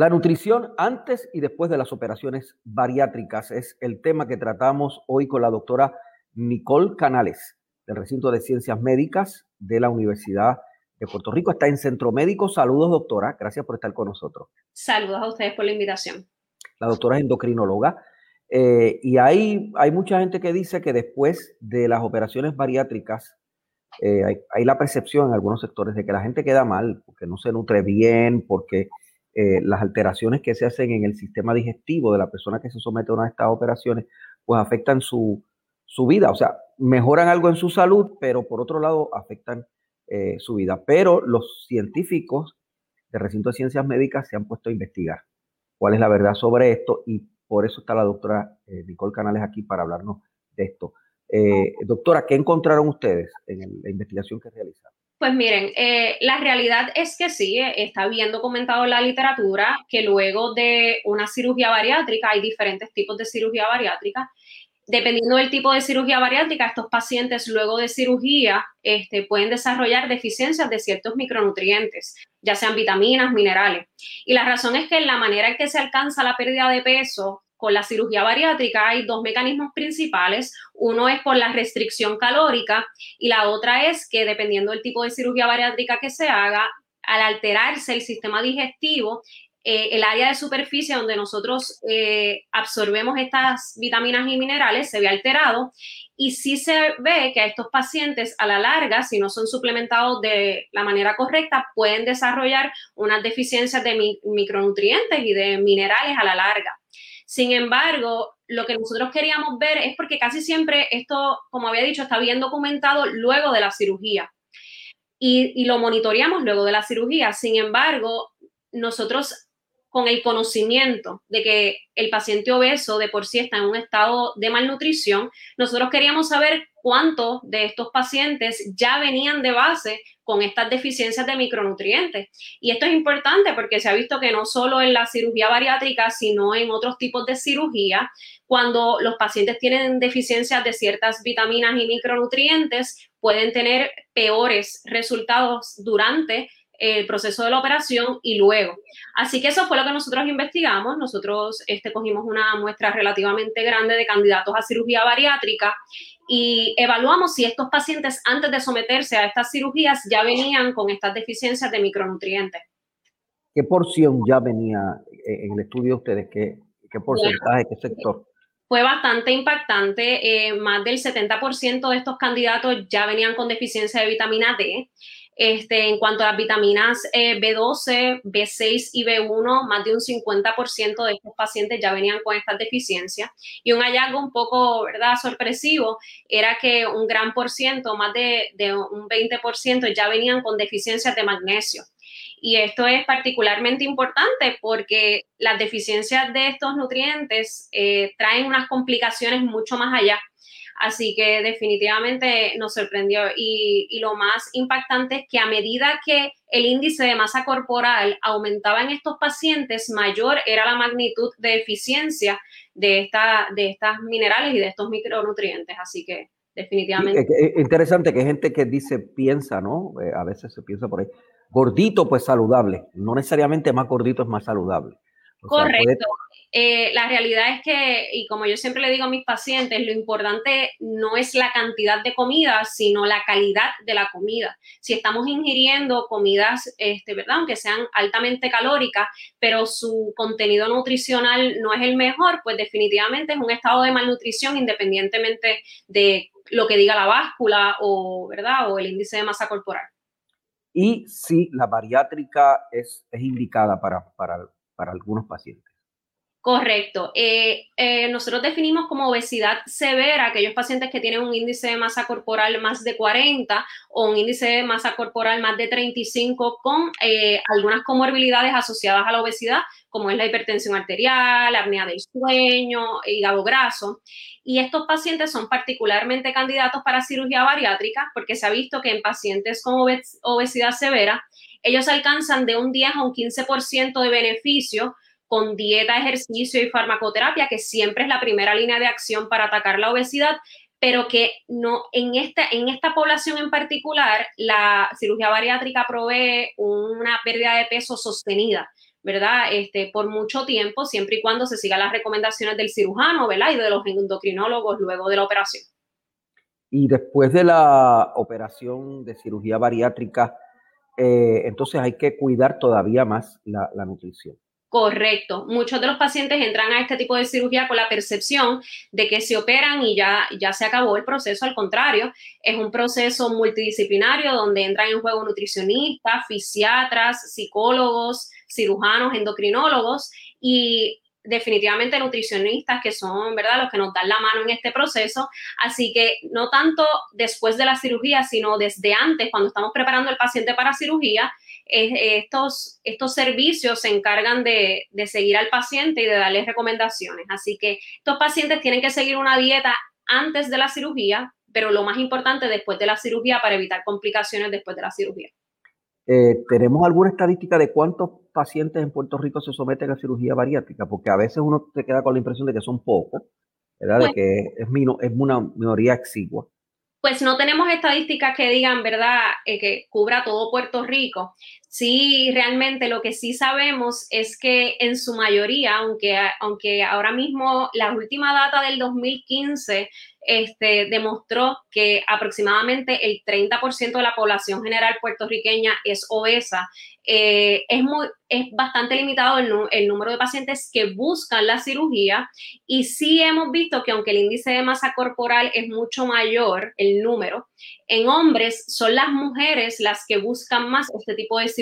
La nutrición antes y después de las operaciones bariátricas es el tema que tratamos hoy con la doctora Nicole Canales del recinto de ciencias médicas de la Universidad de Puerto Rico. Está en Centro Médico. Saludos, doctora. Gracias por estar con nosotros. Saludos a ustedes por la invitación. La doctora es endocrinóloga. Eh, y hay, hay mucha gente que dice que después de las operaciones bariátricas eh, hay, hay, la percepción en algunos sectores de que la gente queda mal, porque no se nutre bien, porque eh, las alteraciones que se hacen en el sistema digestivo de la persona que se somete a una de estas operaciones, pues afectan su, vida. O sea, mejoran algo en su salud, pero por otro lado afectan eh, su vida. Pero los científicos de recinto de ciencias médicas se han puesto a investigar cuál es la verdad sobre esto y por eso está la doctora eh, Nicole Canales aquí para hablarnos de esto. doctora, ¿qué encontraron ustedes en la investigación que realizaron? Pues miren, eh, la realidad es que sí, eh, está bien documentado en la literatura que luego de una cirugía bariátrica, hay diferentes tipos de cirugía bariátrica. Dependiendo del tipo de cirugía bariátrica, estos pacientes luego de cirugía este, pueden desarrollar deficiencias de ciertos micronutrientes, ya sean vitaminas, minerales. Y la razón es que la manera en que se alcanza la pérdida de peso con la cirugía bariátrica hay dos mecanismos principales. Uno es por la restricción calórica y la otra es que dependiendo del tipo de cirugía bariátrica que se haga, al alterarse el sistema digestivo, eh, el área de superficie donde nosotros eh, absorbemos estas vitaminas y minerales se ve alterado y sí se ve que a estos pacientes a la larga, si no son suplementados de la manera correcta, pueden desarrollar unas deficiencias de micronutrientes y de minerales a la larga. Sin embargo, lo que nosotros queríamos ver es porque casi siempre esto, como había dicho, está bien documentado luego de la cirugía. Y, lo monitoreamos luego de la cirugía. Sin embargo, nosotros con el conocimiento de que el paciente obeso de por sí está en un estado de malnutrición, nosotros queríamos saber cuántos de estos pacientes ya venían de base con estas deficiencias de micronutrientes. Y esto es importante porque se ha visto que no solo en la cirugía bariátrica, sino en otros tipos de cirugía, cuando los pacientes tienen deficiencias de ciertas vitaminas y micronutrientes, pueden tener peores resultados durante el proceso de la operación y luego. Así que eso fue lo que nosotros investigamos. Nosotros este, cogimos una muestra relativamente grande de candidatos a cirugía bariátrica y evaluamos si estos pacientes antes de someterse a estas cirugías ya venían con estas deficiencias de micronutrientes. ¿Qué porción ya venía eh, en el estudio de ustedes? ¿Qué, qué porcentaje, qué sector? Fue bastante impactante. Eh, más del 70% de estos candidatos ya venían con deficiencia de vitamina D. Este, en cuanto a las vitaminas eh, B12, B6 y B1, más de un 50% de estos pacientes ya venían con estas deficiencias. Y un hallazgo un poco, ¿verdad?, sorpresivo era que un gran por ciento, más de, un 20%, ya venían con deficiencias de magnesio. Y esto es particularmente importante porque las deficiencias de estos nutrientes eh, traen unas complicaciones mucho más allá Así que definitivamente nos sorprendió. Y, lo más impactante es que a medida que el índice de masa corporal aumentaba en estos pacientes, mayor era la magnitud de eficiencia de, esta, de estas minerales y de estos micronutrientes. Así que definitivamente. Es interesante que hay gente que dice, piensa, ¿no? Eh, a veces se piensa por ahí, gordito pues saludable. No necesariamente más gordito es más saludable. Correcto. Eh, la realidad es que, y como yo siempre le digo a mis pacientes, lo importante no es la cantidad de comida, sino la calidad de la comida. Si estamos ingiriendo comidas, este, ¿verdad? Aunque sean altamente calóricas, pero su contenido nutricional no es el mejor, pues definitivamente es un estado de malnutrición independientemente de lo que diga la báscula o, ¿verdad? O el índice de masa corporal. Y si la bariátrica es, es indicada para, para, para algunos pacientes. Correcto. Eh, eh, nosotros definimos como obesidad severa aquellos pacientes que tienen un índice de masa corporal más de 40 o un índice de masa corporal más de 35 con eh, algunas comorbilidades asociadas a la obesidad, como es la hipertensión arterial, la apnea del sueño, hígado graso. Y estos pacientes son particularmente candidatos para cirugía bariátrica porque se ha visto que en pacientes con obesidad severa, ellos alcanzan de un 10 a un 15% de beneficio con dieta, ejercicio y farmacoterapia, que siempre es la primera línea de acción para atacar la obesidad, pero que no en esta, en esta población en particular, la cirugía bariátrica provee una pérdida de peso sostenida. ¿verdad? Este, por mucho tiempo, siempre y cuando se sigan las recomendaciones del cirujano, ¿verdad? Y de los endocrinólogos luego de la operación. Y después de la operación de cirugía bariátrica, eh, entonces hay que cuidar todavía más la nutrición. Correcto. Muchos de los pacientes entran a este tipo de cirugía con la percepción de que se operan y ya, ya se acabó el proceso. Al contrario, es un proceso multidisciplinario donde entran en juego nutricionistas, fisiatras, psicólogos, cirujanos, endocrinólogos y definitivamente nutricionistas que son, ¿verdad?, los que nos dan la mano en este proceso. Así que no tanto después de la cirugía, sino desde antes, cuando estamos preparando al paciente para cirugía, estos, estos servicios se encargan de, seguir al paciente y de darles recomendaciones. Así que estos pacientes tienen que seguir una dieta antes de la cirugía, pero lo más importante después de la cirugía para evitar complicaciones después de la cirugía. Eh, ¿Tenemos alguna estadística de cuántos pacientes en Puerto Rico se someten a cirugía bariátrica? Porque a veces uno se queda con la impresión de que son pocos, ¿verdad? de que es, es una minoría exigua pues no tenemos estadísticas que digan, ¿verdad?, eh, que cubra todo Puerto Rico. Sí, realmente lo que sí sabemos es que en su mayoría, aunque, aunque ahora mismo la última data del 2015 este, demostró que aproximadamente el 30% de la población general puertorriqueña es obesa. Eh, es, muy, es bastante limitado el, número de pacientes que buscan la cirugía y sí hemos visto que aunque el índice de masa corporal es mucho mayor, el número, en hombres son las mujeres las que buscan más este tipo de cirugía.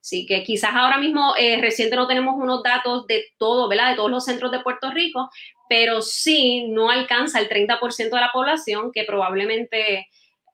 Así que quizás ahora mismo, eh, reciente no tenemos unos datos de todo, ¿verdad? De todos los centros de Puerto Rico, pero sí no alcanza el 30% de la población, que probablemente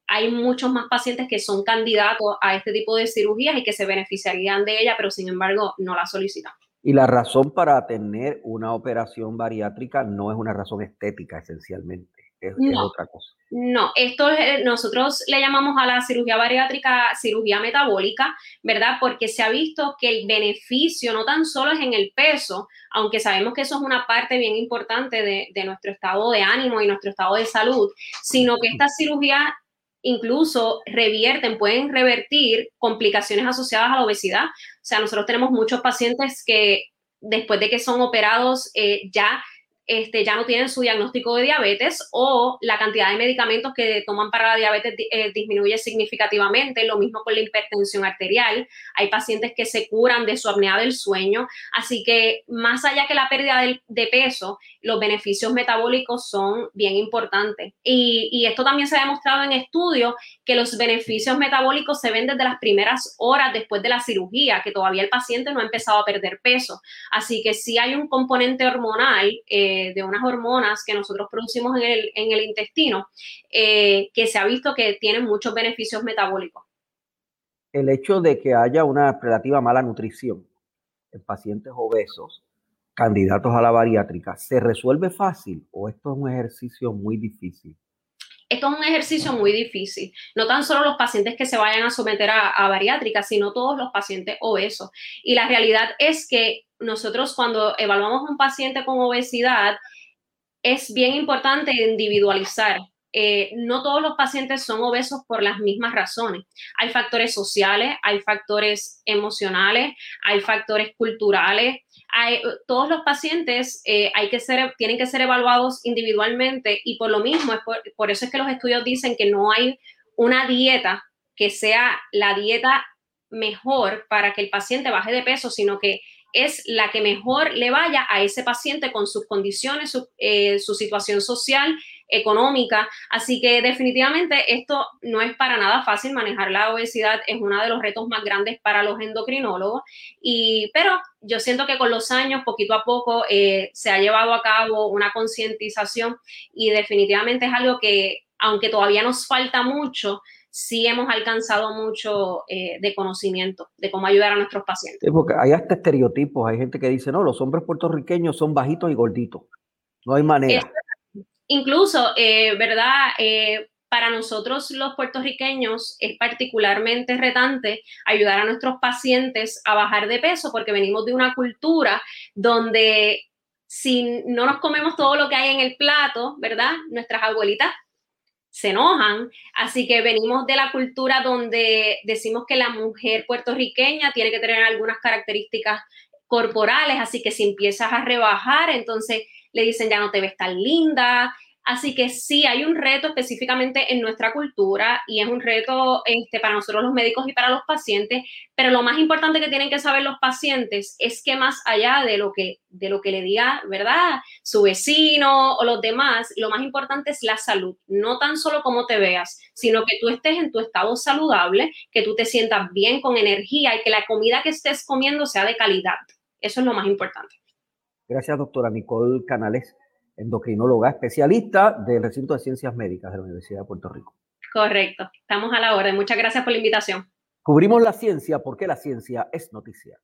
hay muchos más pacientes que son candidatos a este tipo de cirugías y que se beneficiarían de ella, pero sin embargo no la solicitan. Y la razón para tener una operación bariátrica no es una razón estética esencialmente es, otra cosa. No, esto nosotros le llamamos a la cirugía bariátrica cirugía metabólica, ¿verdad? Porque se ha visto que el beneficio no tan solo es en el peso, aunque sabemos que eso es una parte bien importante de, de nuestro estado de ánimo y nuestro estado de salud, sino que esta cirugía incluso revierten, pueden revertir complicaciones asociadas a la obesidad. O sea, nosotros tenemos muchos pacientes que después de que son operados eh, ya este, ya no tienen su diagnóstico de diabetes o la cantidad de medicamentos que toman para la diabetes eh, disminuye significativamente, lo mismo con la hipertensión arterial, hay pacientes que se curan de su apnea del sueño, así que más allá que la pérdida de, peso, los beneficios metabólicos son bien importantes. Y, y, esto también se ha demostrado en estudios que los beneficios metabólicos se ven desde las primeras horas después de la cirugía, que todavía el paciente no ha empezado a perder peso. Así que si hay un componente hormonal. Eh, de, unas hormonas que nosotros producimos en el, en el intestino, eh, que se ha visto que tienen muchos beneficios metabólicos. El hecho de que haya una relativa mala nutrición en pacientes obesos, candidatos a la bariátrica, ¿se resuelve fácil o esto es un ejercicio muy difícil? Esto es un ejercicio muy difícil. No tan solo los pacientes que se vayan a someter a, bariátrica, sino todos los pacientes obesos. Y la realidad es que nosotros cuando evaluamos a un paciente con obesidad, es bien importante individualizar. Eh, no todos los pacientes son obesos por las mismas razones. Hay factores sociales, hay factores emocionales, hay factores culturales. Todos los pacientes eh, tienen que ser evaluados individualmente y por lo mismo, por eso es que los estudios dicen que no hay una dieta que sea la dieta mejor para que el paciente baje de peso, sino que es la que mejor le vaya a ese paciente con sus condiciones, su, eh, situación social, económica. Así que definitivamente esto no es para nada fácil manejar la obesidad, es uno de los retos más grandes para los endocrinólogos, y, pero yo siento que con los años, poquito a poco, eh, se ha llevado a cabo una concientización y definitivamente es algo que, aunque todavía nos falta mucho, sí hemos alcanzado mucho eh, de conocimiento de cómo ayudar a nuestros pacientes. porque hay hasta estereotipos, hay gente que dice, no, los hombres puertorriqueños son bajitos y gorditos, no hay manera. Incluso, eh, ¿verdad? Eh, para nosotros los puertorriqueños es particularmente retante ayudar a nuestros pacientes a bajar de peso porque venimos de una cultura donde si no nos comemos todo lo que hay en el plato, ¿verdad? Nuestras abuelitas se enojan. Así que venimos de la cultura donde decimos que la mujer puertorriqueña tiene que tener algunas características corporales, así que si empiezas a rebajar, entonces le dicen ya no te ves tan linda, Así que sí, hay un reto específicamente en nuestra cultura y es un reto este, para nosotros los médicos y para los pacientes, pero lo más importante que tienen que saber los pacientes es que más allá de lo que, de lo que le diga, ¿verdad? Su vecino o los demás, lo más importante es la salud, no tan solo cómo te veas, sino que tú estés en tu estado saludable, que tú te sientas bien con energía y que la comida que estés comiendo sea de calidad. Eso es lo más importante. Gracias, doctora Nicole Canales endocrinóloga especialista del recinto de ciencias médicas de la Universidad de Puerto Rico. Correcto, estamos a la orden. Muchas gracias por la invitación. Cubrimos la ciencia porque la ciencia es noticia.